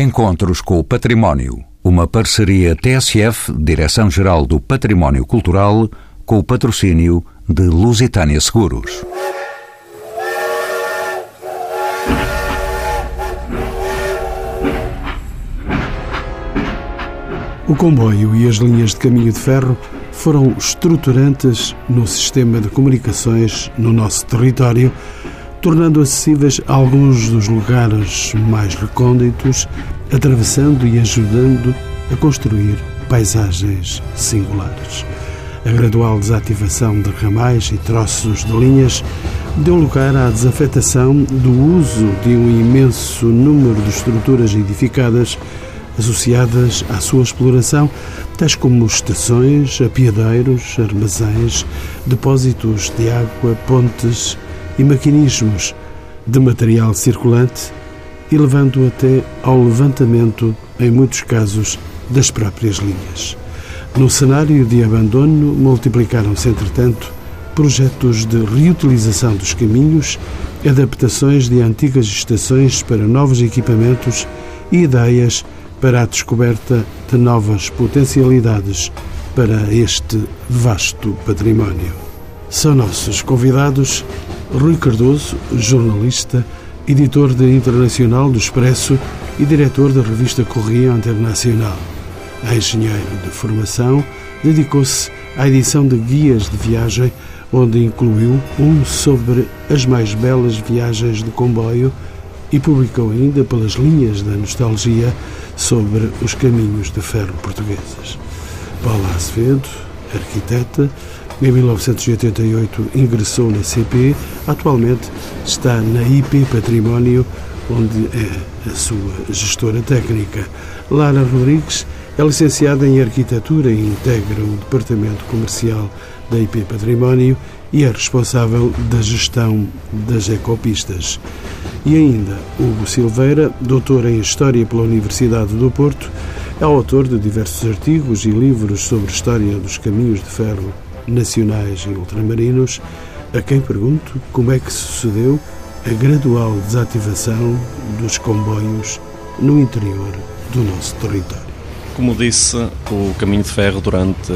Encontros com o Património. Uma parceria TSF, Direção-Geral do Património Cultural, com o patrocínio de Lusitânia Seguros. O comboio e as linhas de caminho de ferro foram estruturantes no sistema de comunicações no nosso território, tornando acessíveis alguns dos lugares mais recônditos, atravessando e ajudando a construir paisagens singulares. A gradual desativação de ramais e troços de linhas deu lugar à desafetação do uso de um imenso número de estruturas edificadas associadas à sua exploração, tais como estações, apiadeiros, armazéns, depósitos de água, pontes e maquinismos de material circulante e levando até ao levantamento, em muitos casos, das próprias linhas. No cenário de abandono, multiplicaram-se, entretanto, projetos de reutilização dos caminhos, adaptações de antigas estações para novos equipamentos e ideias para a descoberta de novas potencialidades para este vasto património. São nossos convidados Rui Cardoso, jornalista, editor de Internacional do Expresso e diretor da revista Correio Internacional. Engenheiro de formação, dedicou-se à edição de guias de viagem, onde incluiu um sobre as mais belas viagens de comboio e publicou ainda pelas linhas da nostalgia sobre os caminhos de ferro portugueses. Paula Azevedo, arquiteta, em 1988 ingressou na CP, atualmente está na IP Património, onde é a sua gestora técnica. Lara Rodrigues é licenciada em Arquitetura e integra o Departamento Comercial da IP Património e é responsável da gestão das ecopistas. E ainda, Hugo Silveira, doutor em História pela Universidade do Porto, é autor de diversos artigos e livros sobre história dos caminhos de ferro nacionais e ultramarinos, a quem pergunto como é que sucedeu a gradual desativação dos comboios no interior do nosso território. Como disse, o caminho de ferro durante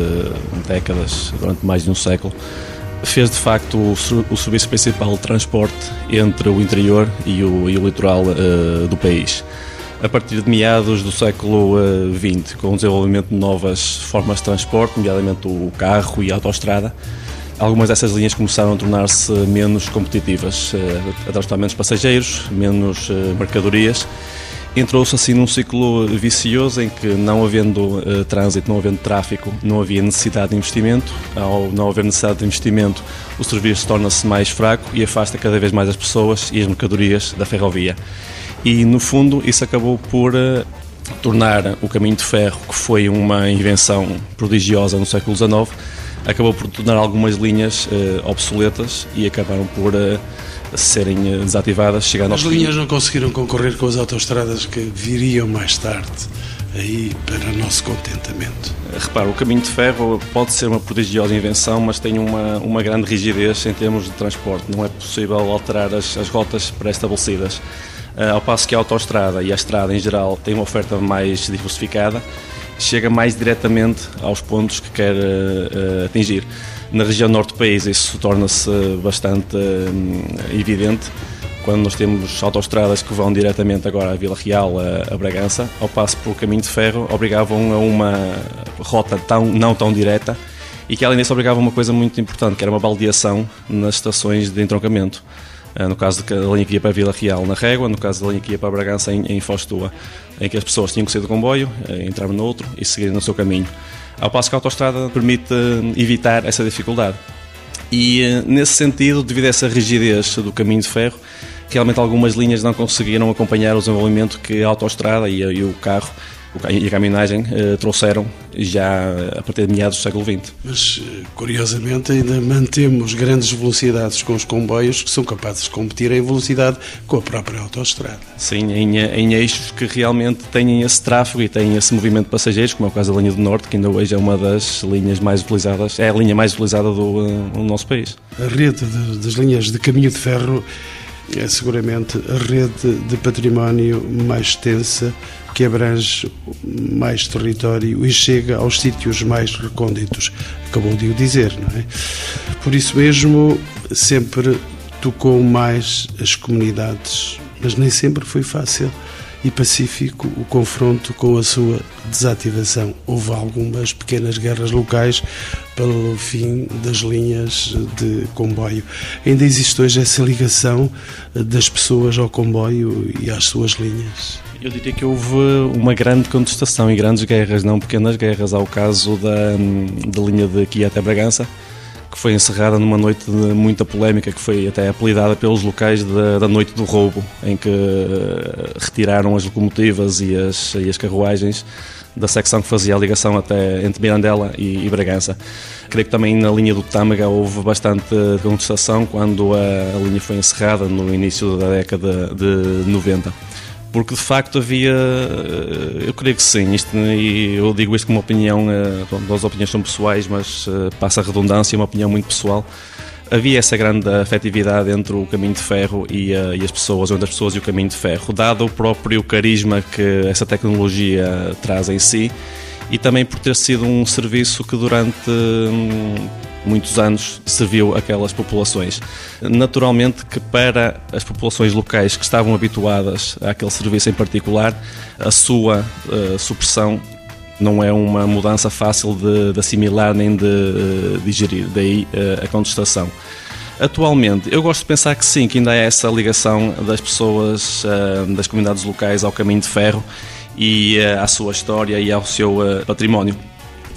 décadas, durante mais de um século, fez de facto o, o serviço principal de transporte entre o interior e o, e o litoral uh, do país. A partir de meados do século XX, uh, com o desenvolvimento de novas formas de transporte, nomeadamente o carro e a autoestrada, algumas dessas linhas começaram a tornar-se menos competitivas, uh, a transportar menos passageiros, menos mercadorias entrou-se assim num ciclo vicioso em que, não havendo uh, trânsito, não havendo tráfego, não havia necessidade de investimento. Ao não haver necessidade de investimento, o serviço torna-se mais fraco e afasta cada vez mais as pessoas e as mercadorias da ferrovia. E, no fundo, isso acabou por uh, tornar o caminho de ferro, que foi uma invenção prodigiosa no século XIX, acabou por tornar algumas linhas uh, obsoletas e acabaram por serem eh, desativadas, chegando As linhas não conseguiram concorrer com as autoestradas que viriam mais tarde aí para o nosso contentamento. Repara, o caminho de ferro pode ser uma prodigiosa invenção, mas tem uma, uma grande rigidez em termos de transporte. Não é possível alterar as, as rotas pré-estabelecidas. Uh, ao passo que a autoestrada e a estrada em geral têm uma oferta mais diversificada, chega mais diretamente aos pontos que quer uh, atingir. Na região norte do país isso torna-se bastante hum, evidente quando nós temos autoestradas que vão diretamente agora à Vila Real, a, a Bragança, ao passo pelo caminho de ferro, obrigavam a uma rota tão, não tão direta e que além disso obrigava a uma coisa muito importante, que era uma baldeação nas estações de entroncamento. Ah, no caso da linha que ia para Vila Real na Régua, no caso da linha que ia para Bragança em, em Fostua, em que as pessoas tinham que sair do comboio, eh, entravam no outro e seguirem no seu caminho ao passo que a autostrada permite evitar essa dificuldade. E eh, nesse sentido, devido a essa rigidez do caminho de ferro, realmente algumas linhas não conseguiram acompanhar o desenvolvimento que a autostrada e, e o carro e a caminhagem eh, trouxeram já a partir de meados do século XX. Mas, eh, curiosamente, ainda mantemos grandes velocidades com os comboios que são capazes de competir em velocidade com a própria autoestrada. Sim, em, em eixos que realmente têm esse tráfego e têm esse movimento de passageiros, como é o caso da linha do Norte, que ainda hoje é uma das linhas mais utilizadas, é a linha mais utilizada do, eh, do nosso país. A rede de, das linhas de caminho de ferro é seguramente a rede de património mais extensa que abrange mais território e chega aos sítios mais recônditos. Acabou de o dizer, não é? Por isso mesmo, sempre tocou mais as comunidades, mas nem sempre foi fácil e pacífico o confronto com a sua desativação. Houve algumas pequenas guerras locais pelo fim das linhas de comboio. Ainda existe hoje essa ligação das pessoas ao comboio e às suas linhas. Eu diria que houve uma grande contestação e grandes guerras, não pequenas guerras, ao caso da, da linha de aqui até Bragança, que foi encerrada numa noite de muita polémica, que foi até apelidada pelos locais da, da Noite do Roubo, em que eh, retiraram as locomotivas e as, e as carruagens da secção que fazia a ligação até entre Mirandela e, e, Bragança. Creio que também na linha do Tâmega houve bastante contestação quando a, a linha foi encerrada no início da década de 90 porque de facto havia, eh, eu creio que sim, isto, e eu digo isto como opinião, eh, as opiniões são pessoais, mas eh, passa a redundância, é uma opinião muito pessoal. Havia essa grande afetividade entre o caminho de ferro e, e as pessoas, entre as pessoas e o caminho de ferro, dado o próprio carisma que essa tecnologia traz em si e também por ter sido um serviço que durante hum, muitos anos serviu aquelas populações. Naturalmente que para as populações locais que estavam habituadas àquele serviço em particular, a sua uh, supressão não é uma mudança fácil de, de assimilar nem de uh, digerir, daí uh, a contestação. Atualmente, eu gosto de pensar que sim, que ainda há essa ligação das pessoas, das comunidades locais ao caminho de ferro e à sua história e ao seu património.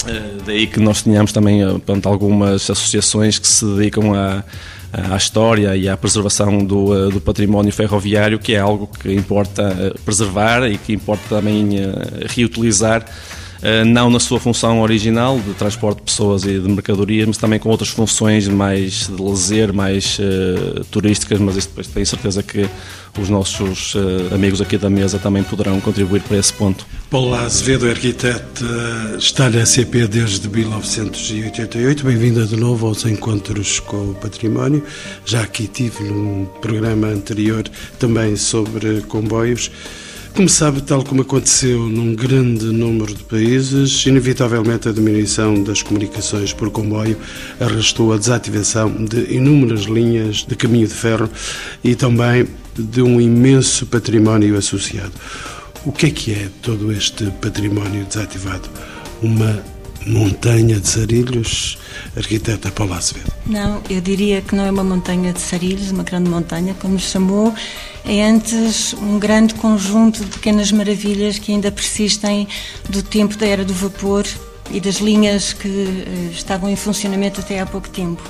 Eh, daí que nós tenhamos também eh, pronto, algumas associações que se dedicam a, à história e à preservação do, eh, do, património ferroviário, que é algo que importa preservar e que importa também reutilizar não na sua função original de transporte de pessoas e de mercadorias, mas também com outras funções mais de lazer, mais uh, turísticas, mas isso depois tenho certeza que os nossos uh, amigos aqui da mesa também poderão contribuir para esse ponto. Paulo Azevedo, arquiteto, está na CP desde 1988. Bem-vinda de novo aos Encontros com o Património. Já aqui tive num programa anterior também sobre comboios. Como sabe, tal como aconteceu num grande número de países, inevitavelmente a diminuição das comunicações por comboio arrastou a desativação de inúmeras linhas de caminho de ferro e também de um imenso património associado. O que é que é todo este património desativado? Uma montanha de sarilhos, arquiteta Paula Azevedo? Não, eu diria que não é uma montanha de sarilhos, uma grande montanha, como chamou, é antes um grande conjunto de pequenas maravilhas que ainda persistem do tempo da era do vapor e das linhas que uh, estavam em funcionamento até há pouco tempo.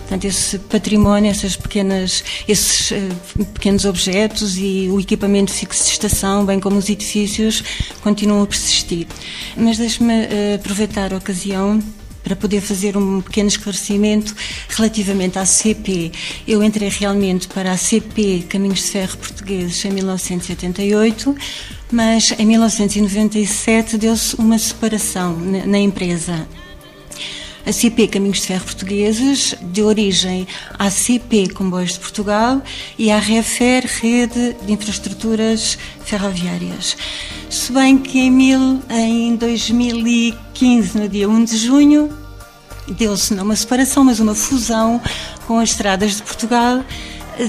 Portanto, esse património, essas pequenas, esses uh, pequenos objetos e o equipamento fixo de estação, bem como os edifícios, continuam a persistir. Mas deixe-me uh, aproveitar a ocasião para poder fazer um pequeno esclarecimento relativamente à CP. Eu entrei realmente para a CP Caminhos de Ferro Portugueses em 1988, mas em 1997 deu-se uma separação na empresa. A CP Caminhos de Ferro Portugueses deu origem à CP Comboios de Portugal e à REFER, Rede de Infraestruturas Ferroviárias. Se bem que em, mil, em 2015, no dia 1 de junho, deu-se não uma separação, mas uma fusão com as estradas de Portugal,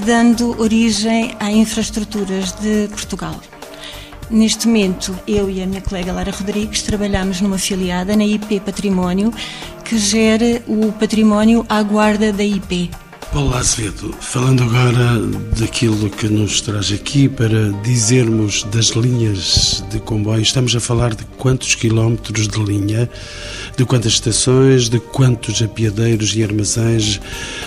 dando origem a infraestruturas de Portugal. Neste momento, eu e a minha colega Lara Rodrigues trabalhamos numa filiada na IP Património, que gera o património à guarda da IP. Paulo Azevedo, falando agora daquilo que nos traz aqui para dizermos das linhas de comboio, estamos a falar de quantos quilómetros de linha, de quantas estações, de quantos apiadeiros e armazéns,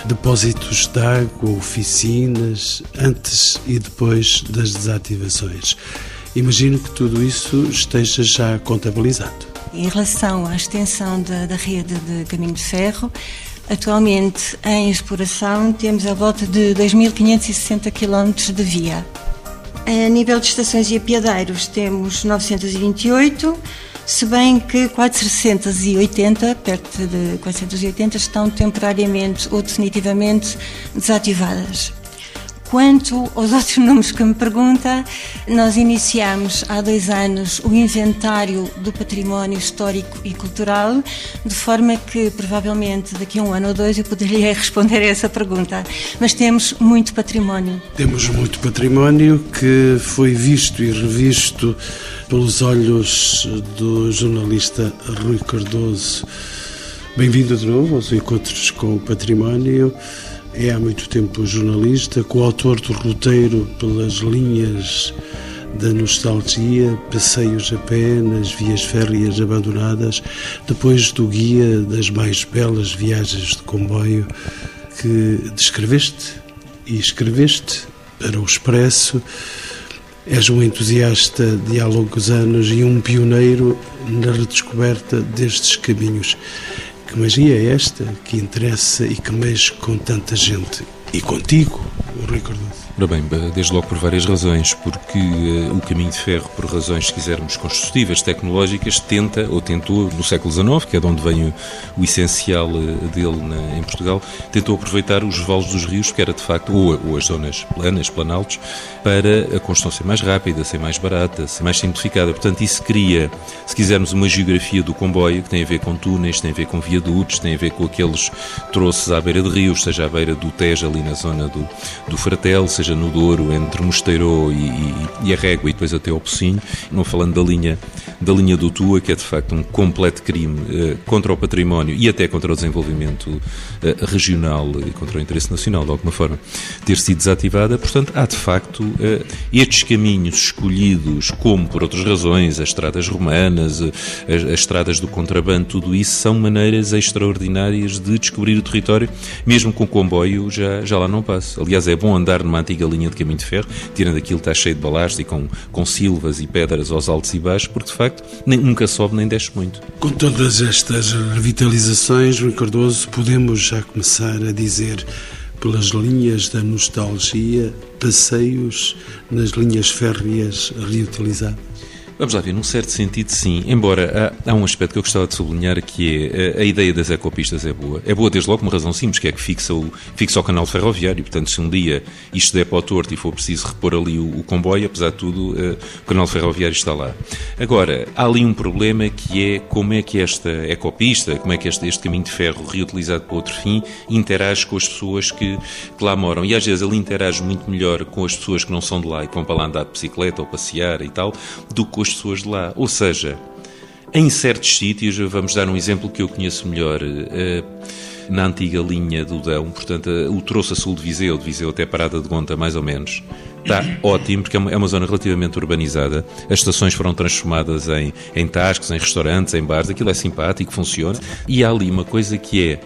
depósitos de água, oficinas, antes e depois das desativações. Imagino que tudo isso esteja já contabilizado. Em relação à extensão da, da rede de caminho de ferro, Atualmente, em exploração, temos a volta de 2.560 km de via. A nível de estações e apiadeiros, temos 928, se bem que 480, perto de 480, estão temporariamente ou definitivamente desativadas. Quanto aos outros números que me pergunta, nós iniciamos há dois anos o inventário do património histórico e cultural, de forma que provavelmente daqui a um ano ou dois eu poderia responder a essa pergunta. Mas temos muito património. Temos muito património que foi visto e revisto pelos olhos do jornalista Rui Cardoso. Bem-vindo de novo aos encontros com o património. É há muito tempo jornalista, coautor do roteiro pelas linhas da nostalgia, passeios a pé nas vias férreas abandonadas, depois do guia das mais belas viagens de comboio que descreveste e escreveste para o Expresso. És um entusiasta de há longos anos e um pioneiro na redescoberta destes caminhos. Que magia é esta que interessa e que mexe com tanta gente? E contigo, Ricardo? Ora bem, desde logo por várias razões, porque uh, o caminho de ferro, por razões, se quisermos, construtivas, tecnológicas, tenta, ou tentou, no século XIX, que é de onde vem o, o essencial uh, dele na, em Portugal, tentou aproveitar os vales dos rios, que era de facto, ou, ou, as zonas planas, planaltos, para a construção ser mais rápida, ser mais barata, ser mais simplificada. Portanto, isso cria, se quisermos, uma geografia do comboio, que tem a ver com túneis, tem a ver com viadutos, tem a ver com aqueles troços à beira de rios, seja à beira do Tejo, ali na zona do, do Fratel, seja seja no Douro, entre Mosteiro e, e, e, a Régua e depois até ao Pocinho, não falando da linha, da linha do Tua, que é de facto um completo crime uh, contra o património e até contra o desenvolvimento uh, regional e contra o interesse nacional, de alguma forma, ter sido desativada. Portanto, há de facto uh, estes caminhos escolhidos, como por outras razões, as estradas romanas, as, as estradas do contrabando, tudo isso são maneiras extraordinárias de descobrir o território, mesmo com comboio já, já lá não passa. Aliás, é bom andar numa antiga linha de caminho de ferro, tirando aquilo que está cheio de balastro e com, com silvas e pedras aos altos e baixos, porque de facto nem, nunca sobe nem desce muito. Com todas estas revitalizações, Rui Cardoso, podemos já começar a dizer pelas linhas da nostalgia, passeios nas linhas férreas reutilizadas? Vamos lá ver, num certo sentido, sim. Embora há, há, um aspecto que eu gostava de sublinhar que é a, a, ideia das ecopistas é boa. É boa desde logo uma razão simples, que é que fixa o, fixa o canal ferroviário. Portanto, se um dia isto der para o torto e for preciso repor ali o, o comboio, apesar de tudo, uh, o canal ferroviário está lá. Agora, há ali um problema que é como é que esta ecopista, como é que este, este caminho de ferro reutilizado para outro fim, interage com as pessoas que, que lá moram. E às vezes ele interage muito melhor com as pessoas que não são de lá e que vão para lá andar de bicicleta ou passear e tal, do que com as pessoas de lá. Ou seja, em certos sítios, vamos dar um exemplo que eu conheço melhor, uh, na antiga linha do Dão, portanto, uh, o troço a sul de Viseu, de Viseu até Parada de Gonta, mais ou menos, está ótimo, porque é uma, é uma, zona relativamente urbanizada. As estações foram transformadas em, em tascos, em restaurantes, em bares, aquilo é simpático, funciona. E há ali uma coisa que é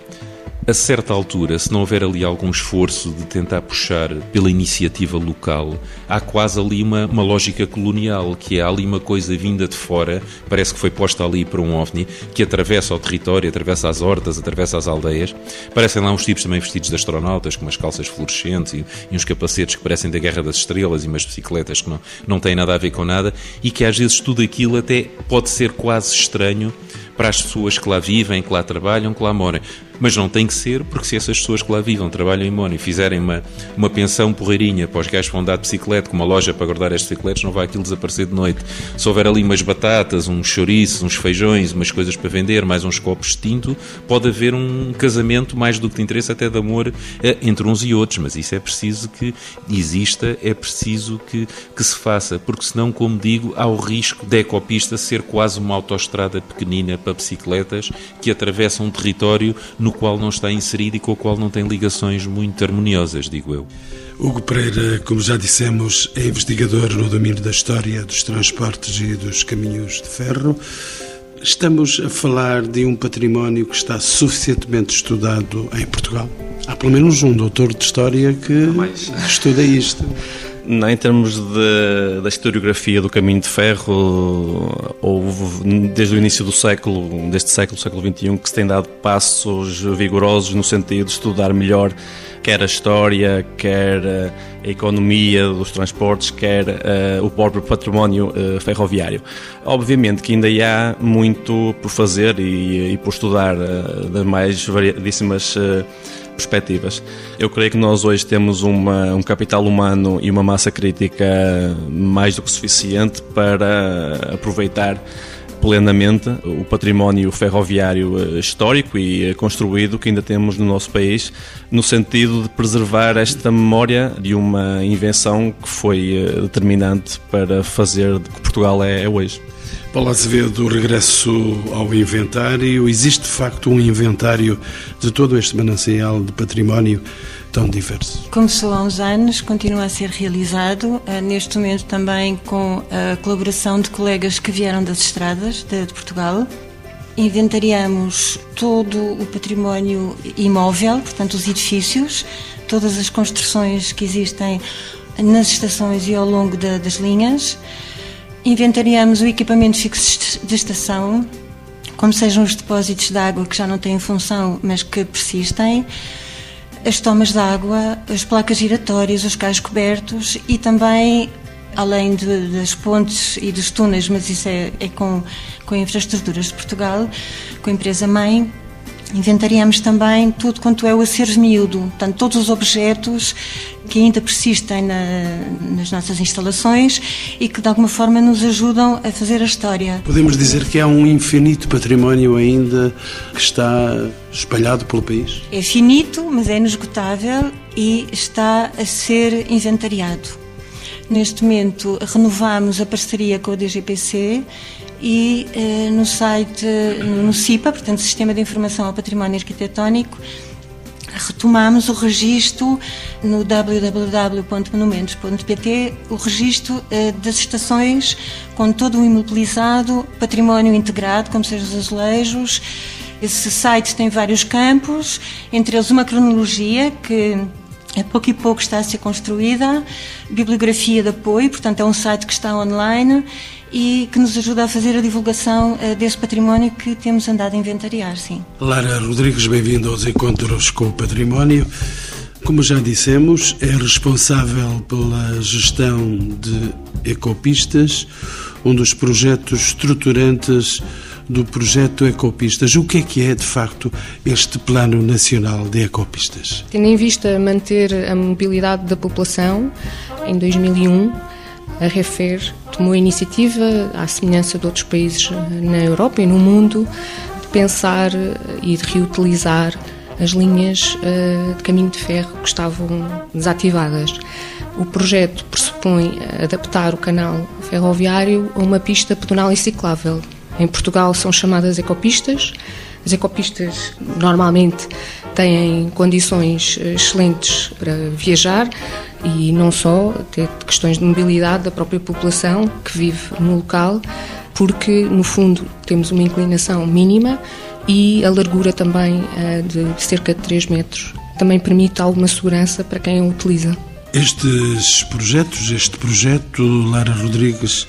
a certa altura, se não houver ali algum esforço de tentar puxar pela iniciativa local, há quase ali uma, uma lógica colonial, que é ali uma coisa vinda de fora, parece que foi posta ali por um ovni, que atravessa o território, atravessa as hortas, atravessa as aldeias. Parecem lá uns tipos também vestidos de astronautas, com umas calças fluorescentes e, e uns capacetes que parecem da Guerra das Estrelas e umas bicicletas que não, não têm nada a ver com nada, e que às vezes tudo aquilo até pode ser quase estranho para as pessoas que lá vivem, que lá trabalham, que lá moram mas não tem que ser, porque se essas pessoas que lá vivam, trabalham em Mónio, fizerem uma, uma pensão porreirinha para os gajos que vão dar de bicicleta, com uma loja para guardar as bicicletas, não vai aquilo desaparecer de noite. Se houver ali umas batatas, uns chouriços, uns feijões, umas coisas para vender, mais uns copos de tinto, pode haver um casamento mais do que de interesse, até de amor, eh, entre uns e outros, mas isso é preciso que exista, é preciso que, que se faça, porque senão, como digo, há o risco da ecopista ser quase uma autoestrada pequenina para bicicletas que atravessam um território no no qual não está inserido e com o qual não tem ligações muito harmoniosas, digo eu. Hugo Pereira, como já dissemos, é investigador no domínio da história dos transportes e dos caminhos de ferro. Estamos a falar de um património que está suficientemente estudado em Portugal. Há pelo menos um doutor de história que estuda isto. Não, em termos de, da historiografia do caminho de ferro, houve desde o início do século, deste século, século XXI, que se tem dado passos vigorosos no sentido de estudar melhor quer a história, quer a economia dos transportes, quer uh, o próprio património uh, ferroviário. Obviamente que ainda há muito por fazer e, e por estudar uh, das mais variadíssimas perspectivas. Eu creio que nós hoje temos uma, um capital humano e uma massa crítica mais do que suficiente para aproveitar plenamente o património ferroviário eh, histórico e eh, construído que ainda temos no nosso país, no sentido de preservar esta memória de uma invenção que foi eh, determinante para fazer de que Portugal é, é hoje. Paulo Azevedo, regresso ao inventário. Existe de facto um inventário de todo este manancial de património tão diverso? Começou há uns anos, continua a ser realizado, eh, neste momento também com a colaboração de colegas que vieram das estradas de, Portugal. Inventariamos todo o património imóvel, portanto, os edifícios, todas as construções que existem nas estações e ao longo das linhas Inventariamos o equipamento fixo de estação, como sejam os depósitos de água que já não têm função, mas que persistem, as tomas de água, as placas giratórias, os cais cobertos e também, além de, das pontes e dos túneis, mas isso é, é com, com infraestruturas de Portugal, com a empresa mãe, Inventariamos também tudo quanto é o acervo miúdo, portanto, todos os objetos que ainda persistem na, nas nossas instalações e que de alguma forma nos ajudam a fazer a história. Podemos dizer que há um infinito património ainda que está espalhado pelo país? É finito, mas é inesgotável e está a ser inventariado. Neste momento renovamos a parceria com a DGPC e eh, no site, no CIPA, portanto Sistema de Informação ao Património Arquitetónico, retomamos o registro no www.monumentos.pt, o registro eh, das estações com todo o imobilizado, património integrado, como sejam os azulejos. Esse site tem vários campos, entre eles uma cronologia que a pouco e pouco está a ser construída, bibliografia de apoio, portanto é um site que está online e que nos ajuda a fazer a divulgação uh, desse património que temos andado a inventariar, sim. Lara Rodrigues, bem-vindo aos Encontros com o Património. Como já dissemos, é responsável pela gestão de ecopistas, um dos projetos estruturantes do projeto Ecopistas. O que é que é, de facto, este Plano Nacional de Ecopistas? Tendo em vista manter a mobilidade da população, em 2001, a REFER tomou a iniciativa, à semelhança de outros países na Europa e no mundo, de pensar e de reutilizar as linhas eh, de caminho de ferro que estavam desativadas. O projeto pressupõe adaptar o canal ferroviário a uma pista pedonal e ciclável. Em Portugal são chamadas ecopistas. As ecopistas normalmente têm condições excelentes para viajar e não só, ter questões de mobilidade da própria população que vive no local, porque no fundo temos uma inclinação mínima e a largura também é de cerca de 3 metros. Também permite alguma segurança para quem a utiliza. Estes projetos, este projeto, Lara Rodrigues,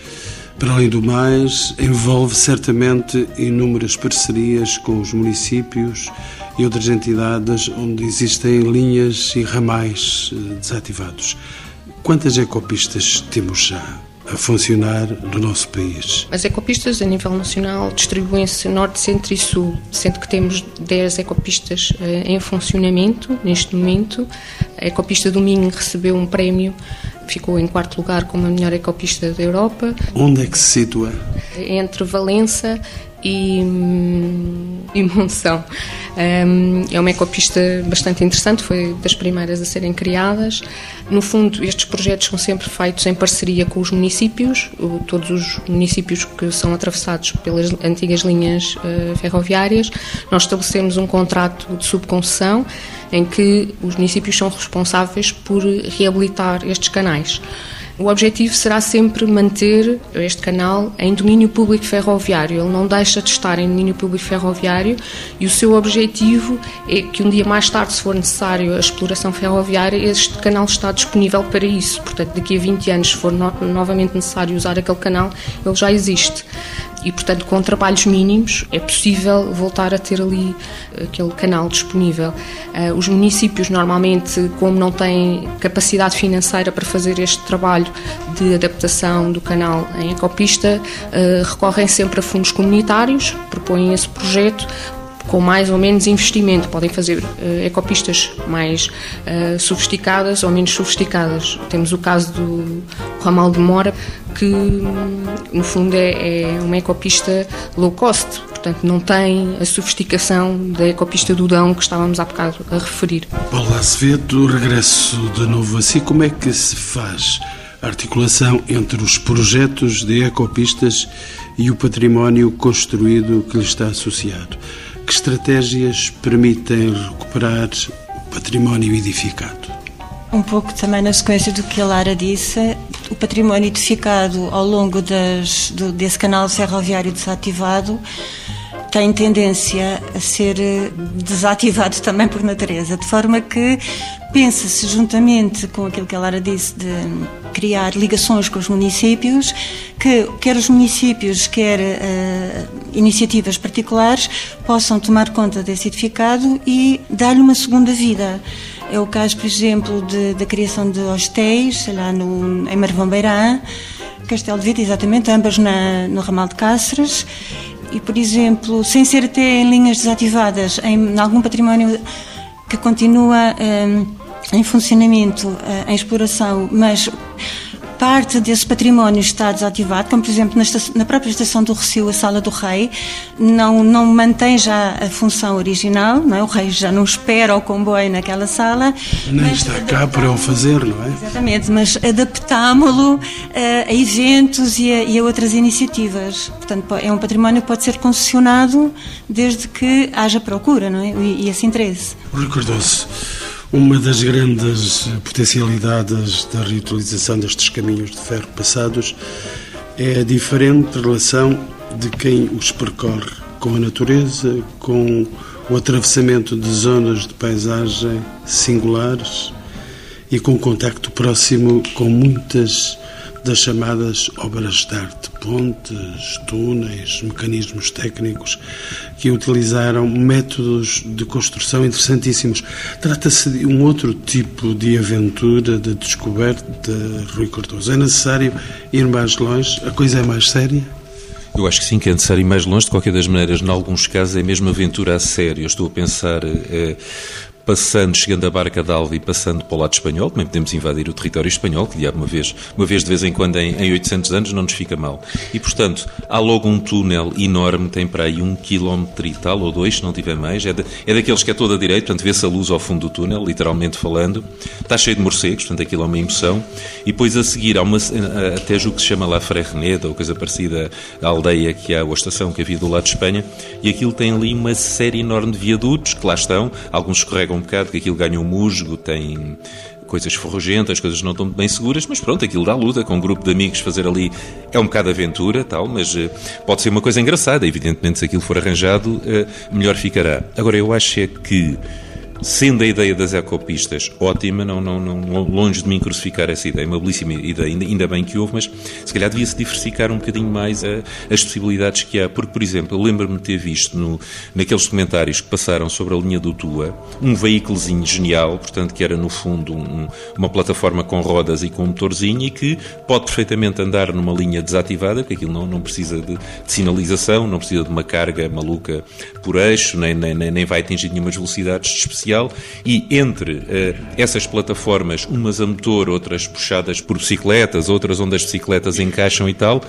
para além do mais, envolve certamente inúmeras parcerias com os municípios e outras entidades onde existem linhas e ramais eh, desativados. Quantas ecopistas temos já? A funcionar no nosso país. As ecopistas a nível nacional distribuem-se norte, centro e sul, sendo que temos 10 ecopistas eh, em funcionamento neste momento. A ecopista do Minho recebeu um prémio, ficou em quarto lugar como a melhor ecopista da Europa. Onde é que se situa? Entre Valença e, hum, e Monção. Um, é uma ecopista bastante interessante, foi das primeiras a serem criadas. No fundo, estes projetos são sempre feitos em parceria com os municípios, todos os municípios que são atravessados pelas antigas linhas uh, ferroviárias. Nós estabelecemos um contrato de subconcessão em que os municípios são responsáveis por reabilitar estes canais. O objetivo será sempre manter este canal em domínio público ferroviário. Ele não deixa de estar em domínio público ferroviário e o seu objetivo é que um dia mais tarde, se for necessário a exploração ferroviária, este canal está disponível para isso. Portanto, daqui a 20 anos, se for no novamente necessário usar aquele canal, ele já existe e, portanto, com trabalhos mínimos é possível voltar a ter ali aquele canal disponível. Eh, os municípios, normalmente, como não têm capacidade financeira para fazer este trabalho de adaptação do canal em ecopista, eh, recorrem sempre a fundos comunitários, propõem esse projeto com mais ou menos investimento. Podem fazer uh, ecopistas mais uh, sofisticadas ou menos sofisticadas. Temos o caso do ramal de Mora, que no fundo é, é uma ecopista low cost, portanto não tem a sofisticação da ecopista do Dão que estávamos há bocado a referir. Paulo Acevedo, regresso de novo assim, como é que se faz a articulação entre os projetos de ecopistas e o património construído que lhe está associado? Que estratégias permitem recuperar o património edificado? Um pouco também na sequência do que a Lara disse, o património edificado ao longo das, do, desse canal ferroviário desativado tem tendência a ser eh, desativado também por natureza, de forma que pensa-se juntamente com aquilo que a Lara disse de criar ligações com os municípios, que quer os municípios, quer uh, iniciativas particulares possam tomar conta desse edificado e dar-lhe uma segunda vida. É o caso, por exemplo, de, da criação de hostéis, lá no, em Marvão Beirã, Castelo de Vita, exatamente, ambas na, no ramal de Cáceres. E, por exemplo, sem ser até em linhas desativadas, em, em algum património que continua. Um, em funcionamento, eh, em exploração, mas parte desse património está desativado, como por exemplo na, estação, na, própria estação do Recio, a Sala do Rei, não, não mantém já a função original, não é? o rei já não espera o comboio naquela sala. Nem está cá para o fazer, não é? Exatamente, mas adaptámo-lo a, eh, a, eventos e a, e a, outras iniciativas. Portanto, é um património que pode ser concessionado desde que haja procura não é? e, e esse interesse. Recordou-se uma das grandes potencialidades da reutilização destes caminhos de ferro passados é a diferente relação de quem os percorre com a natureza, com o atravessamento de zonas de paisagem singulares e com contacto próximo com muitas das chamadas obras de arte, pontes, túneis, mecanismos técnicos que utilizaram métodos de construção interessantíssimos. Trata-se de um outro tipo de aventura, de descoberta, Rui Cortoso. É necessário ir mais longe? A coisa é mais séria? Eu acho que sim, que é necessário ir mais longe. De qualquer das maneiras, em alguns casos, é mesmo aventura a sério. Eu estou a pensar, eh, passando, chegando a barca de Alva e passando para o lado espanhol, também podemos invadir o território espanhol, que diabo uma vez, uma vez de vez em quando em, em 800 anos não nos fica mal. E, portanto, há logo um túnel enorme, tem para aí um quilómetro e tal, ou dois, se não tiver mais, é, de, é daqueles que é toda a direita, portanto vê-se a luz ao fundo do túnel, literalmente falando, está cheio de morcegos, portanto aquilo é uma emoção, e depois a seguir há uma, até o que se chama lá Ferreneda, ou coisa parecida à aldeia que há, ou a estação que havia do lado de Espanha, e aquilo tem ali uma série enorme de viadutos, que lá estão, alguns escorregam um bocado, que aquilo ganha um musgo, tem coisas ferrugentas, coisas não tão bem seguras, mas pronto, aquilo dá luta, com um grupo de amigos fazer ali é um bocado aventura, tal, mas uh, pode ser uma coisa engraçada, evidentemente se aquilo for arranjado, uh, melhor ficará. Agora, eu acho é que Sendo a ideia das ecopistas ótima, não, não, não, longe de mim crucificar essa ideia, uma belíssima ideia, ainda, bem que houve, mas se calhar devia-se diversificar um bocadinho mais a, as possibilidades que há. Porque, por exemplo, eu lembro-me de ter visto no, naqueles documentários que passaram sobre a linha do Tua, um veículozinho genial, portanto, que era no fundo um, uma plataforma com rodas e com um motorzinho e que pode perfeitamente andar numa linha desativada, porque aquilo não, não precisa de, de sinalização, não precisa de uma carga maluca por eixo, nem, nem, nem vai atingir nenhuma velocidade e entre uh, essas plataformas, umas a motor, outras puxadas por bicicletas, outras onde as bicicletas encaixam e tal,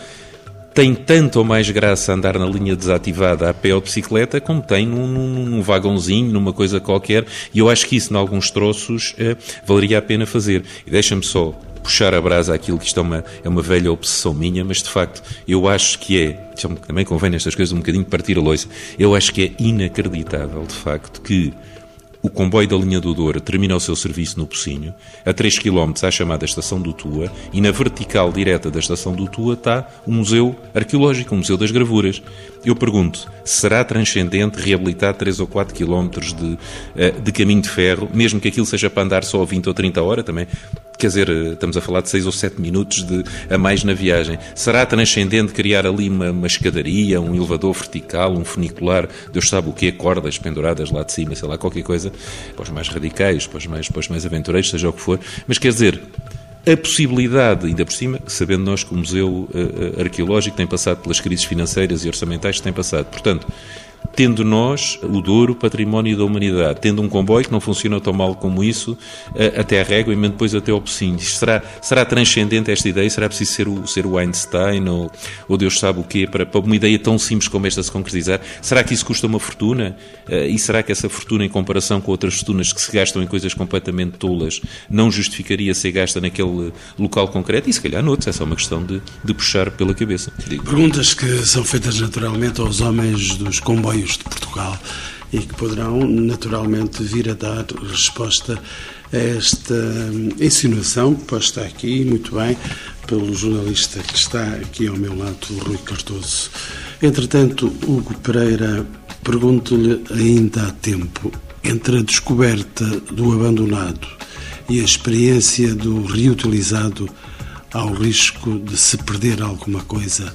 tem tanto ou mais graça andar na linha desativada a pé ou bicicleta como tem num, num, num, vagãozinho, numa coisa qualquer, e eu acho que isso, em alguns troços, uh, valeria a pena fazer. E deixa-me só puxar a brasa àquilo que isto é uma, é uma velha obsessão minha, mas de facto eu acho que é, também convém nestas coisas um bocadinho partir a loiça, eu acho que é inacreditável, de facto, que o comboio da linha do Douro termina o seu serviço no Pocinho, a 3 km à chamada Estação do Tua, e na vertical direta da Estação do Tua está o Museu Arqueológico, o Museu das Gravuras. Eu pergunto, será transcendente reabilitar 3 ou 4 km de, eh, de caminho de ferro, mesmo que aquilo seja para andar só 20 ou 30 horas também? Quer dizer, estamos a falar de 6 ou 7 minutos de, a mais na viagem. Será transcendente criar ali uma, uma escadaria, um elevador vertical, um funicular, Deus sabe o quê, cordas penduradas lá de cima, sei lá, qualquer coisa, para os mais radicais, para os mais, para os mais aventureiros, seja o que for. Mas quer dizer, a possibilidade, ainda por cima, sabendo nós que o Museu uh, Arqueológico tem passado pelas crises financeiras e orçamentais que tem passado. Portanto, tendo nós o Douro património da humanidade, tendo um comboio que não funciona tão mal como isso, eh, até a Régua e depois até ao Pocinho. Será, será transcendente esta ideia? Será preciso ser o, ser o Einstein ou, ou Deus sabe o quê para, para uma ideia tão simples como esta se concretizar? Será que isso custa uma fortuna? Eh, e será que essa fortuna, em comparação com outras fortunas que se gastam em coisas completamente tolas, não justificaria ser gasta naquele local concreto? E se calhar noutros, é só uma questão de, de puxar pela cabeça. Digo. Perguntas que são feitas naturalmente aos homens dos comboios de Portugal e que poderão naturalmente vir a dar resposta a esta insinuação posta aqui, muito bem, pelo jornalista que está aqui ao meu lado, Rui Cardoso. Entretanto, Hugo Pereira, pergunto-lhe ainda há tempo, entre a descoberta do abandonado e a experiência do reutilizado, há o risco de se perder alguma coisa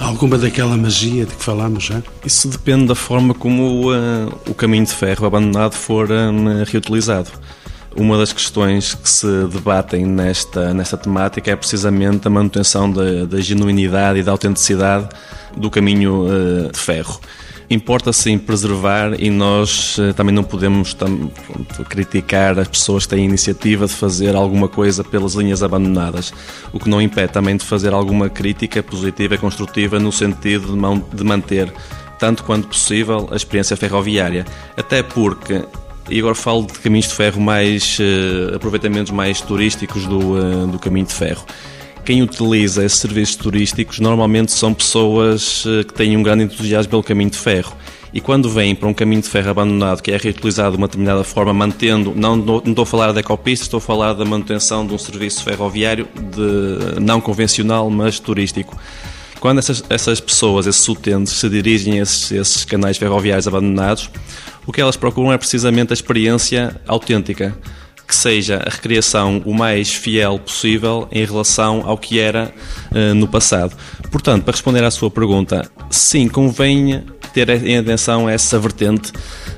alguma daquela magia de que falámos já? Isso depende da forma como uh, o caminho de ferro abandonado for um, reutilizado. Uma das questões que se debatem nesta, nesta temática é precisamente a manutenção da, da genuinidade e da autenticidade do caminho uh, de ferro importa sim preservar e nós eh, também não podemos pronto, criticar as pessoas que têm iniciativa de fazer alguma coisa pelas linhas abandonadas, o que não impede também de fazer alguma crítica positiva e construtiva no sentido de, manter, tanto quanto possível, a experiência ferroviária. Até porque e agora falo de caminhos de ferro mais uh, aproveitamentos mais turísticos do, uh, do caminho de ferro quem utiliza esses serviços turísticos normalmente são pessoas eh, que têm um grande entusiasmo pelo caminho de ferro. E quando vêm para um caminho de ferro abandonado que é reutilizado de uma determinada forma, mantendo, não, não estou a falar de ecopistas, estou a falar da manutenção de um serviço ferroviário de, não convencional, mas turístico. Quando essas, essas pessoas, esses utentes, se dirigem a esses, esses canais ferroviários abandonados, o que elas procuram é precisamente a experiência autêntica que seja a recriação o mais fiel possível em relação ao que era uh, no passado. Portanto, para responder à sua pergunta, sim, convém ter em atenção essa vertente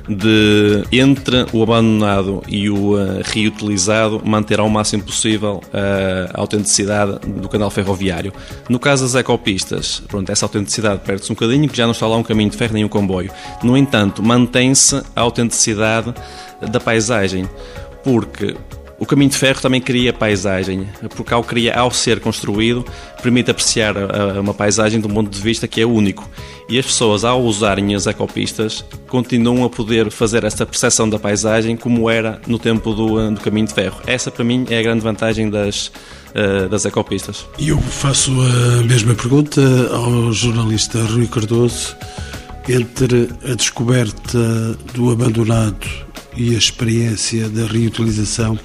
de entre o abandonado e o uh, reutilizado manter ao máximo possível uh, a autenticidade do canal ferroviário. No caso das ecopistas, pronto, essa autenticidade perde-se um bocadinho, que já não está lá um caminho de ferro nem um comboio. No entanto, mantém-se a autenticidade da paisagem porque o caminho de ferro também cria paisagem, porque ao, cria, ao ser construído permite apreciar uma paisagem de um ponto de vista que é único. E as pessoas, ao usarem as ecopistas, continuam a poder fazer essa percepção da paisagem como era no tempo do, do caminho de ferro. Essa, para mim, é a grande vantagem das, uh, das ecopistas. E eu faço a mesma pergunta ao jornalista Rui Cardoso. Entre a descoberta do abandonado e a experiência da reutilização,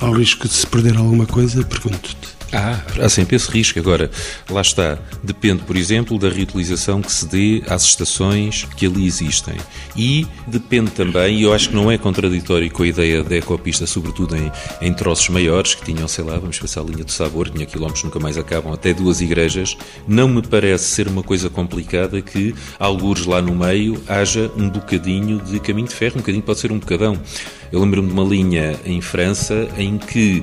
ao risco de se perder alguma coisa, pergunto-te. Ah, há sempre esse risco. Agora, lá está. Depende, por exemplo, da reutilização que se dê às estações que ali existem. E depende também, e eu acho que não é contraditório com a ideia da ecopista, sobretudo em, em troços maiores, que tinham, sei lá, vamos passar a linha do sabor, tinha quilómetros nunca mais acabam, até duas igrejas. Não me parece ser uma coisa complicada que, algures lá no meio, haja um bocadinho de caminho de ferro. Um bocadinho pode ser um bocadão. Eu lembro-me de uma linha em França em que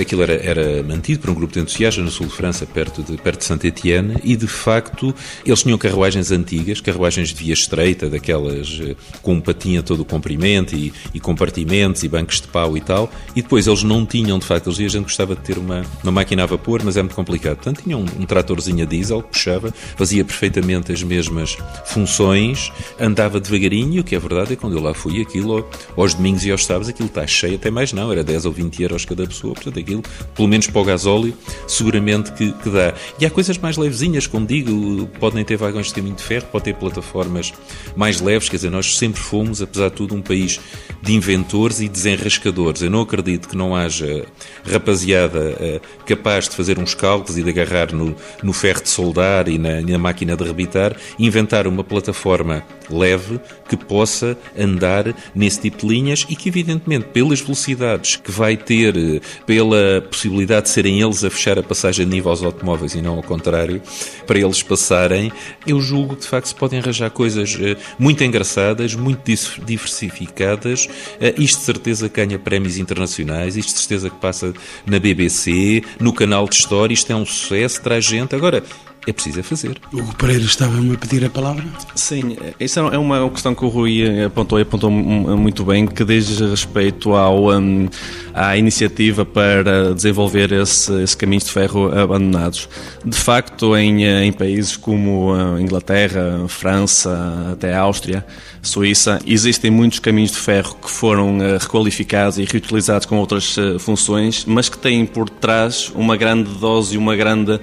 aquilo era, era mantido por um grupo de entusiastas no sul de França, perto de, perto de Saint-Étienne, e de facto eles tinham carruagens antigas, carruagens de via estreita, daquelas eh, com patinha todo o comprimento e, e, compartimentos e bancos de pau e tal, e depois eles não tinham, de facto, eles, a gente gostava de ter uma, uma máquina a vapor, mas é muito complicado. Portanto, tinham um, um tratorzinho a diesel que puxava, fazia perfeitamente as mesmas funções, andava devagarinho, o que é verdade é que quando eu lá fui, aquilo aos domingos e aos sábados, aquilo está cheio, até mais não, era 10 ou 20 euros cada pessoa, portanto aquilo, pelo menos para o gasóleo, seguramente que, que dá. E há coisas mais levezinhas, como digo, podem ter vagões de caminho de ferro, pode ter plataformas mais leves, quer dizer, nós sempre fomos, apesar de tudo, um país de inventores e desenrascadores. Eu não acredito que não haja rapaziada uh, capaz de fazer uns cálculos e de agarrar no, no ferro de soldar e na, na máquina de rebitar, inventar uma plataforma leve que possa andar nesse tipo de linhas e que, evidentemente, pelas velocidades que vai ter, eh, pela possibilidade de serem eles a fechar a passagem de nível aos automóveis e não ao contrário, para eles passarem, eu julgo que de facto se podem arranjar coisas eh, muito engraçadas, muito diversificadas. Eh, isto de certeza ganha prémios internacionais, isto de certeza que passa na BBC, no canal de história, isto é um sucesso, traz gente. Agora, é preciso é fazer. O Pereira estava-me a pedir a palavra? Sim, isso é uma questão que o Rui apontou e apontou muito bem, que diz respeito ao, um, à iniciativa para desenvolver esse, esse caminhos de ferro abandonados. De facto, em, em países como a Inglaterra, França, até a Áustria, Suíça, existem muitos caminhos de ferro que foram requalificados e reutilizados com outras funções, mas que têm por trás uma grande dose e uma grande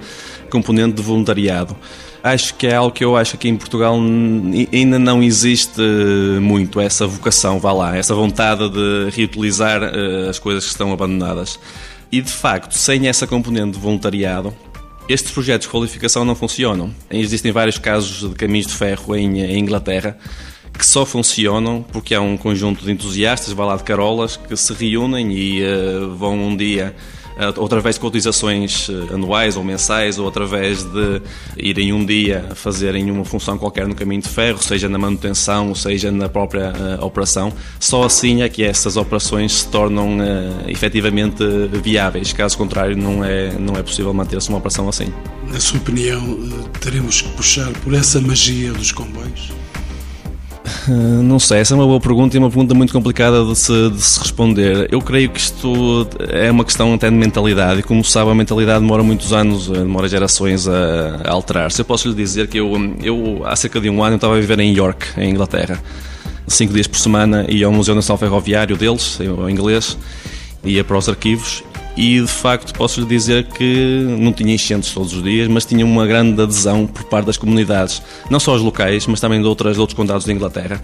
componente de voluntariado. Acho que é algo que eu acho que em Portugal ainda não existe muito essa vocação, vá lá, essa vontade de reutilizar uh, as coisas que estão abandonadas. E de facto, sem essa componente de voluntariado, estes projetos de qualificação não funcionam. Existem vários casos de caminhos de ferro em, em Inglaterra que só funcionam porque há um conjunto de entusiastas, vai lá de carolas, que se reúnem e uh, vão um dia eh, ou através de cotizações eh, anuais ou mensais, ou através de irem um dia fazerem uma função qualquer no caminho de ferro, seja na manutenção, seja na própria uh, operação. Só assim é que essas operações se tornam uh, efetivamente viáveis. Caso contrário, não é, não é possível manter-se uma operação assim. Na sua opinião, teremos que puxar por essa magia dos comboios? Não sei, essa é uma boa pergunta e uma pergunta muito complicada de se, de se, responder. Eu creio que isto é uma questão até de mentalidade e, como sabe, a mentalidade demora muitos anos, eh, demora gerações a, a alterar-se. Eu posso lhe dizer que eu, eu, há cerca de um ano, estava a viver em York, em Inglaterra. Cinco dias por semana ia ao Museu Nacional Ferroviário deles, em inglês, ia para os arquivos e de facto posso lhe dizer que não tinha enchentes todos os dias, mas tinha uma grande adesão por parte das comunidades, não só os locais, mas também de, outras, de outros condados da Inglaterra.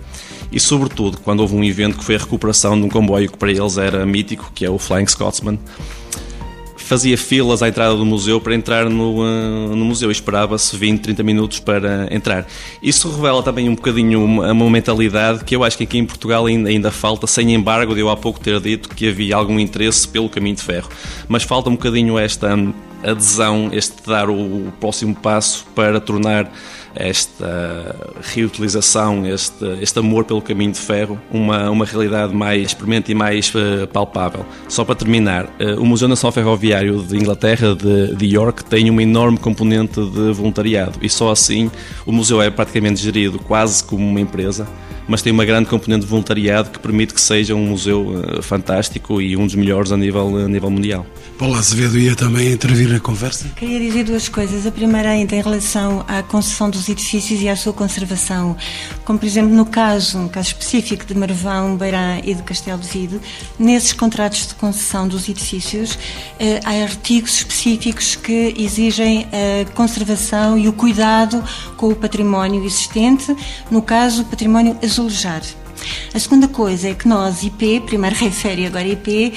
E sobretudo quando houve um evento que foi a recuperação de um comboio que para eles era mítico, que é o Flying Scotsman, fazia filas à entrada do museu para entrar no, uh, no museu. Esperava-se 20, 30 minutos para entrar. Isso revela também um bocadinho uma, uma mentalidade que eu acho que aqui em Portugal ainda, ainda falta, sem embargo de eu há pouco ter dito que havia algum interesse pelo caminho de ferro. Mas falta um bocadinho esta adesão, este dar o próximo passo para tornar esta reutilização, este, este amor pelo caminho de ferro, uma, uma realidade mais experimente e mais uh, palpável. Só para terminar, uh, o Museu Nacional Ferroviário de Inglaterra, de, de York, tem uma enorme componente de voluntariado e só assim o museu é praticamente gerido quase como uma empresa mas tem uma grande componente de voluntariado que permite que seja um museu uh, fantástico e um dos melhores a nível, a nível mundial. Paulo Azevedo ia também intervir na conversa? Queria dizer duas coisas. A primeira ainda em relação à concessão dos edifícios e à sua conservação. Como, por exemplo, no caso, um caso específico de Marvão, Beirã e de Castelo de Vide, nesses contratos de concessão dos edifícios, eh, há artigos específicos que exigem a conservação e o cuidado com o património existente, no caso, o património azulejar. A segunda coisa é que nós, IP, primeiro refere agora IP,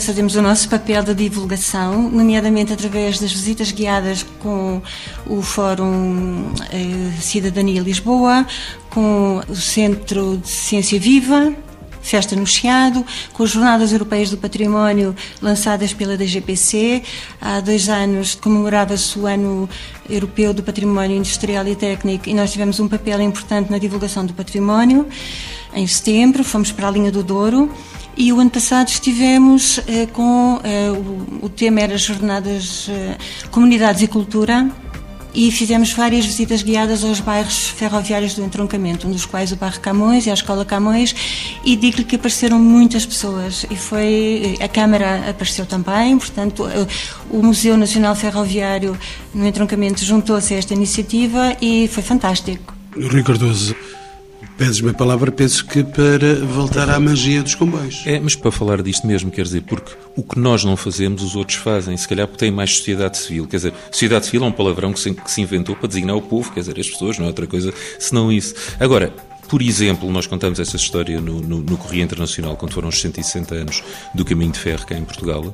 fazemos o nosso papel de divulgação, nomeadamente através das visitas guiadas com o Fórum eh, Cidadania Lisboa, com o Centro de Ciência Viva, Festa no Chiado, com as Jornadas Europeias do Património lançadas pela DGPC. Há dois anos comemorava-se o Ano Europeu do Património Industrial e Técnico e nós tivemos um papel importante na divulgação do património. Em setembro, fomos para a linha do Douro. E o ano passado estivemos eh, com eh, o, o, tema era Jornadas eh, Comunidades e Cultura, e fizemos várias visitas guiadas aos bairros ferroviários do entroncamento, um dos quais o bairro Camões e a Escola Camões, e digo-lhe que apareceram muitas pessoas e foi a Câmara apareceu também, portanto o Museu Nacional Ferroviário no entroncamento juntou-se a esta iniciativa e foi fantástico. Rui Cardoso, Pedes-me a palavra, penso que para voltar à magia dos comboios. É, mas para falar disto mesmo, quer dizer, porque o que nós não fazemos, os outros fazem, se calhar porque tem mais sociedade civil. Quer dizer, sociedade civil é um palavrão que se, que se inventou para designar o povo, quer dizer, as pessoas, não é outra coisa senão isso. Agora, por exemplo, nós contamos essa história no, no, no Correio Internacional, quando foram os 160 anos do caminho de ferro cá em Portugal.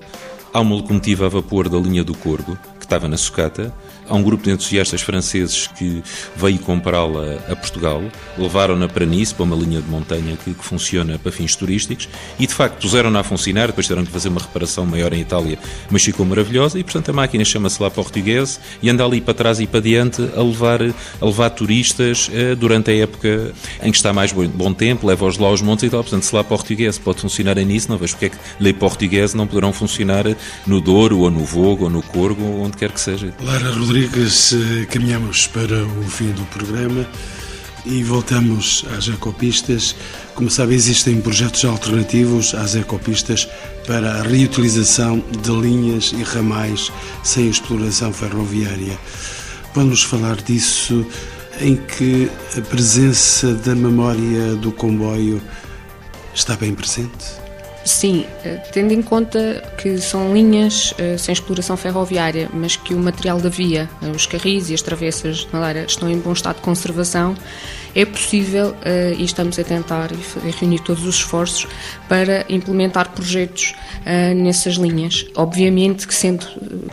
Há uma locomotiva a vapor da linha do Corgo, que estava na sucata, Há um grupo de entusiastas franceses que veio comprá-la a Portugal, levaram-na para Nice, para uma linha de montanha que, que funciona para fins turísticos, e de facto puseram-na a funcionar, depois tiveram que fazer uma reparação maior em Itália, mas ficou maravilhosa, e portanto a máquina chama-se lá português e anda ali para trás e para diante a levar, a levar turistas eh, durante a época em que está mais bom, bom tempo, leva-os lá aos montes e tal, portanto se lá português pode funcionar em Nice, não vejo porque é que lei português não poderão funcionar no Douro, ou no Vogo, ou no Corgo, onde quer que seja. Lara Rodrigues, eh, caminhamos para o fim do programa e voltamos às ecopistas. Como sabe, existem projetos alternativos às ecopistas para a reutilização de linhas e ramais sem exploração ferroviária. Vamos falar disso em que a presença da memória do comboio está bem presente? Sim, eh, tendo em conta que são linhas uh, sem exploração ferroviária, mas que o material da via, uh, os carris e as travessas na Lara estão em bom estado de conservação, é possível uh, e estamos a tentar reunir todos os esforços para implementar projetos nessas linhas. Obviamente que sendo,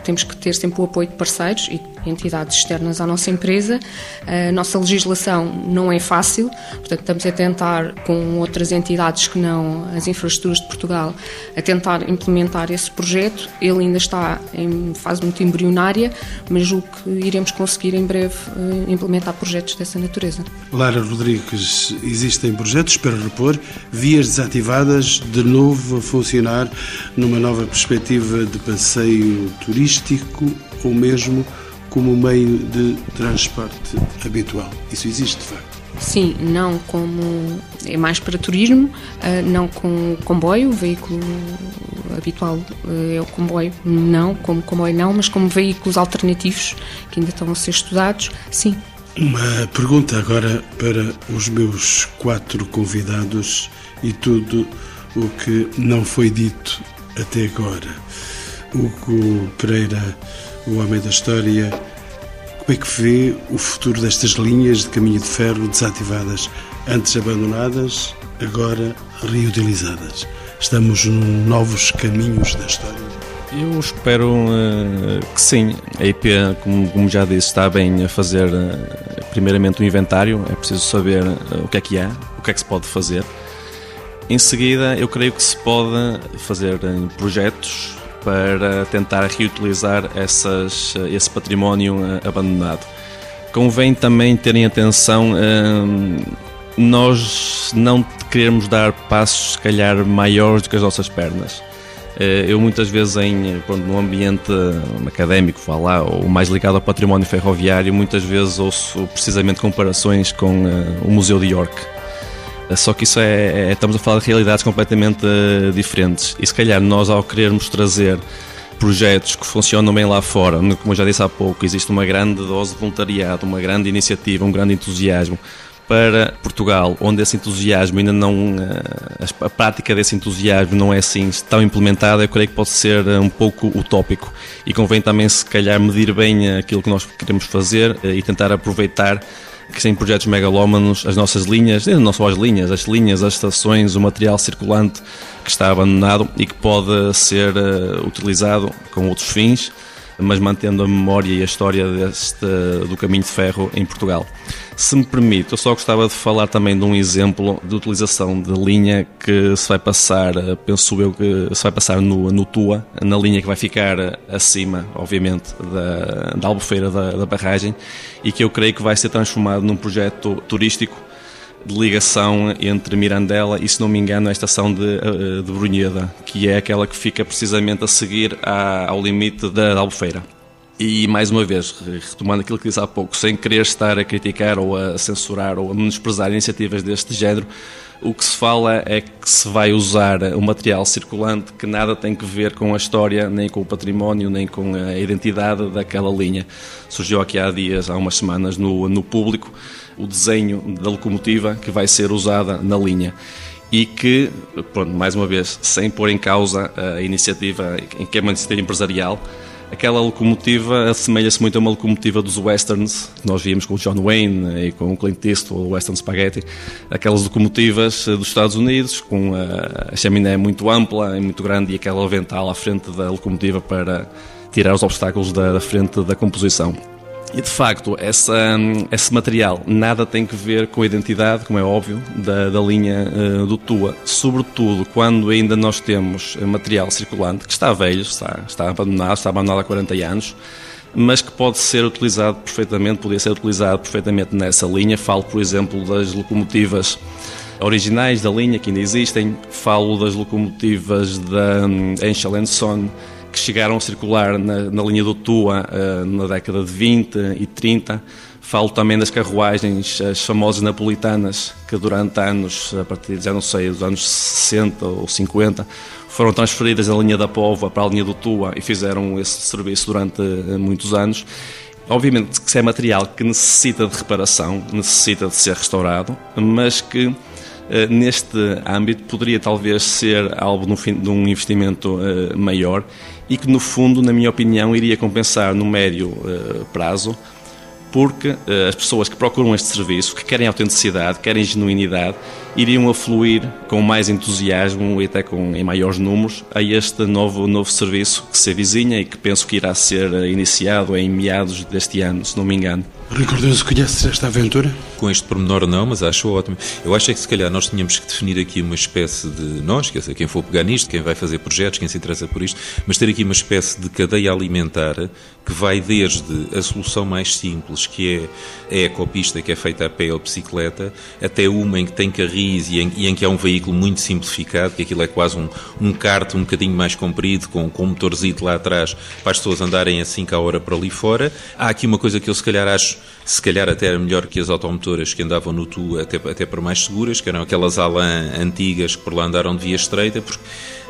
temos que ter sempre o apoio de parceiros e entidades externas à nossa empresa. A nossa legislação não é fácil, portanto estamos a tentar com outras entidades que não as infraestruturas de Portugal a tentar implementar esse projeto. Ele ainda está em fase muito embrionária, mas julgo que iremos conseguir em breve eh, implementar projetos dessa natureza. Lara Rodrigues, existem projetos para repor vias desativadas de novo a funcionar numa nova perspectiva de passeio turístico ou mesmo como meio de transporte habitual. Isso existe, de facto. Sim, não como. É mais para turismo, eh, não com comboio, o veículo habitual eh, é o comboio, não, como comboio não, mas como veículos alternativos que ainda estão a ser estudados, sim. Uma pergunta agora para os meus quatro convidados e tudo o que não foi dito até agora. Hugo Pereira, o homem da história, como é que vê o futuro destas linhas de caminho de ferro desativadas, antes abandonadas, agora reutilizadas? Estamos em novos caminhos da história? Eu espero uh, que sim. A IP, como, como, já disse, está bem a fazer uh, primeiramente um inventário, é preciso saber uh, o que é que há, o que é que se pode fazer. Em seguida, eu creio que se pode fazer projetos para tentar reutilizar essas, esse património abandonado. Convém também terem atenção, nós não queremos dar passos, se calhar, maiores do que as nossas pernas. Eh, eu muitas vezes em quando no ambiente académico falar ou mais ligado ao património ferroviário, muitas vezes ouço precisamente comparações com o Museu de York só que isso é, é, estamos a falar de realidades completamente diferentes. E se calhar nós, ao querermos trazer projetos que funcionam bem lá fora, como eu já disse há pouco, existe uma grande dose de voluntariado, uma grande iniciativa, um grande entusiasmo para Portugal, onde esse entusiasmo ainda não. Eh, a prática desse entusiasmo não é assim tão implementada, eu creio que pode ser eh, um pouco utópico. E convém também, se calhar, medir bem aquilo que nós queremos fazer e tentar aproveitar que sem projetos megalómanos, as nossas linhas, não só as linhas, as linhas, as estações, o material circulante que está abandonado e que pode ser utilizado com outros fins mas mantendo a memória e a história deste, do caminho de ferro em Portugal. Se me permite, eu só gostava de falar também de um exemplo de utilização de linha que se vai passar, penso eu que se vai passar no, no Tua, na linha que vai ficar acima, obviamente, da, da albufeira da, da barragem e que eu creio que vai ser transformado num projeto turístico de ligação entre Mirandela e, se não me engano, a estação de, eh, de Brunheda, que é aquela que fica precisamente a seguir à, ao limite da Albufeira. E, mais uma vez, retomando aquilo que disse há pouco, sem querer estar a criticar ou a censurar ou a menosprezar iniciativas deste género, o que se fala é que se vai usar um material circulante que nada tem que ver com a história, nem com o património, nem com a identidade daquela linha. Surgiu aqui há dias, há umas semanas, no, no público, o desenho da locomotiva que vai ser usada na linha e que, pronto, mais uma vez, sem pôr em causa a iniciativa, em que é uma iniciativa empresarial, aquela locomotiva assemelha-se muito a uma locomotiva dos westerns, que nós víamos com o John Wayne e com o Clint Eastwood, o Western Spaghetti, aquelas locomotivas dos Estados Unidos, com a chaminé muito ampla e muito grande e aquela avental à frente da locomotiva para tirar os obstáculos da frente da composição. E de facto, essa, esse material nada tem que ver com a identidade, como é óbvio, da, da linha uh, do TUA. Sobretudo quando ainda nós temos material circulante que está velho, está, está abandonado, está abandonado há 40 anos, mas que pode ser utilizado perfeitamente, podia ser utilizado perfeitamente nessa linha. Falo, por exemplo, das locomotivas originais da linha que ainda existem, falo das locomotivas da um, Son que chegaram a circular na, na linha do Tua uh, na década de 20 e 30. Falo também das carruagens, as famosas napolitanas, que durante anos, a partir, não sei, dos anos 60 ou 50, foram transferidas da linha da Pova para a linha do Tua e fizeram esse serviço durante muitos anos. Obviamente que se é material que necessita de reparação, necessita de ser restaurado, mas que eh, neste âmbito poderia talvez ser algo de um investimento eh, maior e que, no fundo, na minha opinião, iria compensar no médio eh, prazo porque as pessoas que procuram este serviço, que querem autenticidade, querem genuinidade, iriam afluir com mais entusiasmo e até com, em maiores números a este novo, novo serviço que se avizinha e que penso que irá ser iniciado em meados deste ano, se não me engano. Ricardoso, conheces esta aventura? Com este pormenor não, mas acho ótimo. Eu acho é que se calhar nós tínhamos que definir aqui uma espécie de nós, quer dizer, quem for pegar nisto, quem vai fazer projetos, quem se interessa por isto, mas ter aqui uma espécie de cadeia alimentar que vai desde a solução mais simples, que é a ecopista que é feita a pé ou bicicleta, até uma em que tem carris e em, e em que é um veículo muito simplificado, que aquilo é quase um, um kart um bocadinho mais comprido, com, com um motorzito lá atrás, para as pessoas andarem assim cá a hora para ali fora. Há aqui uma coisa que eu se calhar acho se calhar até melhor que as automotoras que andavam no Tu, até, até para mais seguras, que eram aquelas Alan antigas que por lá andaram de via estreita, porque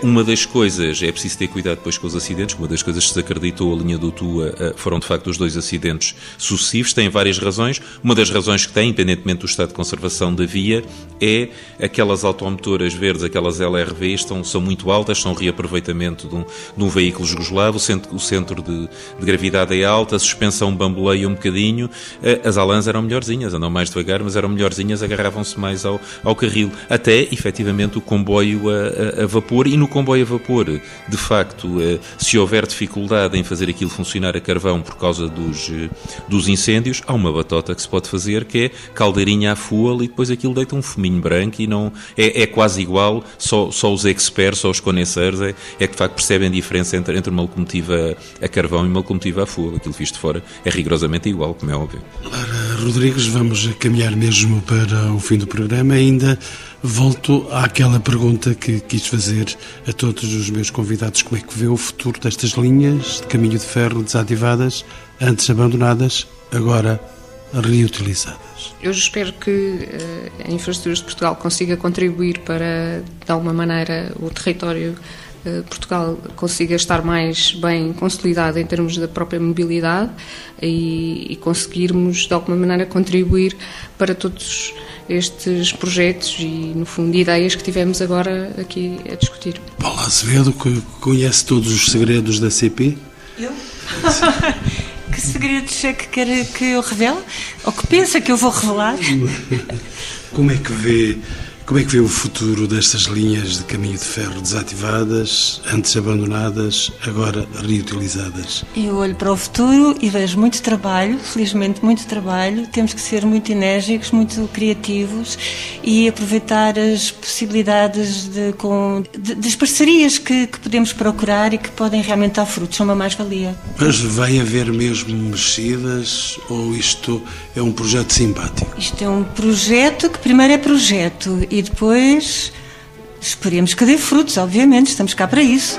uma das coisas, é preciso ter cuidado depois com os acidentes, uma das coisas que se acreditou a linha do Tua eh, foram de facto os dois acidentes sucessivos, tem várias razões. Uma das razões que tem, independentemente do estado de conservação da via, é aquelas automotoras verdes, aquelas LRV, estão, são muito altas, são reaproveitamento de um, de um veículo jugoslavo, o centro, o centro de, de, gravidade é alta, a suspensão bamboleia um bocadinho, eh, as Alans eram melhorzinhas, andam mais devagar, mas eram melhorzinhas, agarravam-se mais ao, ao carril, até efetivamente o comboio a, a, a vapor e no comboio a vapor, de facto, eh, se houver dificuldade em fazer aquilo funcionar a carvão por causa dos, eh, dos incêndios, há uma batota que se pode fazer que é caldeirinha a fuel e depois aquilo deita um fuminho branco e não é, é quase igual, só, só os experts, só os conhecedores é, é que de facto percebem a diferença entre, entre uma locomotiva a carvão e uma locomotiva a fuel. Aquilo visto fora é rigorosamente igual, como é óbvio. Lara Rodrigues, vamos caminhar mesmo para o fim do programa. Ainda volto àquela pergunta que quis fazer a todos os meus convidados: como é que vê o futuro destas linhas de caminho de ferro desativadas, antes abandonadas, agora reutilizadas? Eu espero que uh, a Infraestruturas de Portugal consiga contribuir para, de alguma maneira, o território uh, Portugal consiga estar mais bem consolidado em termos da própria mobilidade e, e conseguirmos, de alguma maneira, contribuir para todos estes projetos e, no fundo, ideias que tivemos agora aqui a discutir. Paula Azevedo, que conhece todos os segredos da CP? Eu? que segredos é que quer que eu revele? Ou que pensa que eu vou revelar? Como é que vê como é que vê o futuro destas linhas de caminho de ferro desativadas, antes abandonadas, agora reutilizadas? Eu olho para o futuro e vejo muito trabalho, felizmente muito trabalho. Temos que ser muito enérgicos, muito criativos e aproveitar as possibilidades de, com, de, das parcerias que, que, podemos procurar e que podem realmente dar frutos, são uma mais-valia. Mas vai haver mesmo mexidas ou isto é um projeto simpático? Isto é um projeto que primeiro é projeto e depois esperemos que dê frutos, obviamente, estamos cá para isso.